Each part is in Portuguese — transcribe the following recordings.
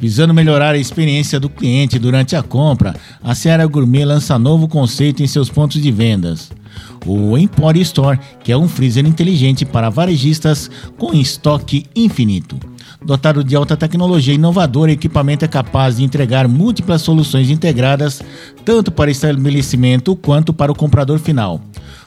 Visando melhorar a experiência do cliente durante a compra, a Seara Gourmet lança novo conceito em seus pontos de vendas. O Empore Store, que é um freezer inteligente para varejistas com estoque infinito. Dotado de alta tecnologia inovadora, o equipamento é capaz de entregar múltiplas soluções integradas, tanto para estabelecimento quanto para o comprador final.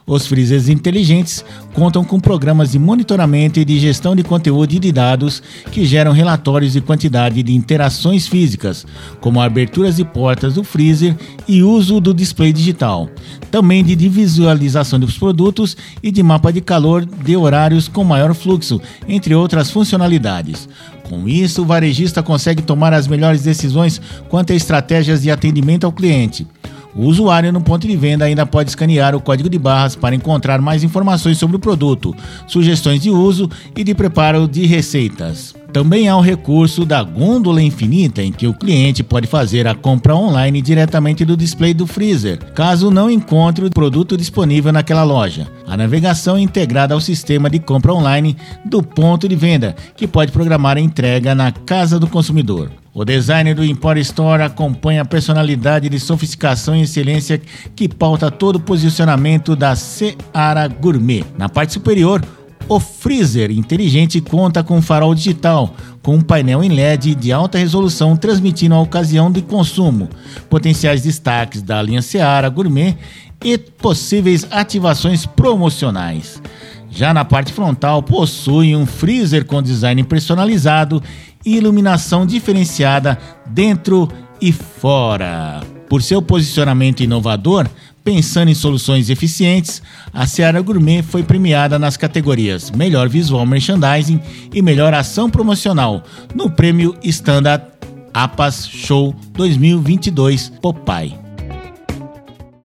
Os freezers inteligentes contam com programas de monitoramento e de gestão de conteúdo e de dados que geram relatórios de quantidade de interações físicas, como aberturas de portas do freezer e uso do display digital, também de visualização dos produtos e de mapa de calor de horários com maior fluxo, entre outras funcionalidades. Com isso, o varejista consegue tomar as melhores decisões quanto a estratégias de atendimento ao cliente. O usuário no ponto de venda ainda pode escanear o código de barras para encontrar mais informações sobre o produto, sugestões de uso e de preparo de receitas. Também há o recurso da gôndola infinita, em que o cliente pode fazer a compra online diretamente do display do freezer, caso não encontre o produto disponível naquela loja. A navegação é integrada ao sistema de compra online do ponto de venda, que pode programar a entrega na casa do consumidor. O design do Empire Store acompanha a personalidade de sofisticação e excelência que pauta todo o posicionamento da Seara Gourmet. Na parte superior, o freezer inteligente conta com farol digital, com um painel em LED de alta resolução transmitindo a ocasião de consumo, potenciais destaques da linha Seara Gourmet e possíveis ativações promocionais. Já na parte frontal, possui um freezer com design personalizado e iluminação diferenciada dentro e fora. Por seu posicionamento inovador, pensando em soluções eficientes, a Seara Gourmet foi premiada nas categorias Melhor Visual Merchandising e Melhor Ação Promocional no prêmio Standard APAS Show 2022 Popeye.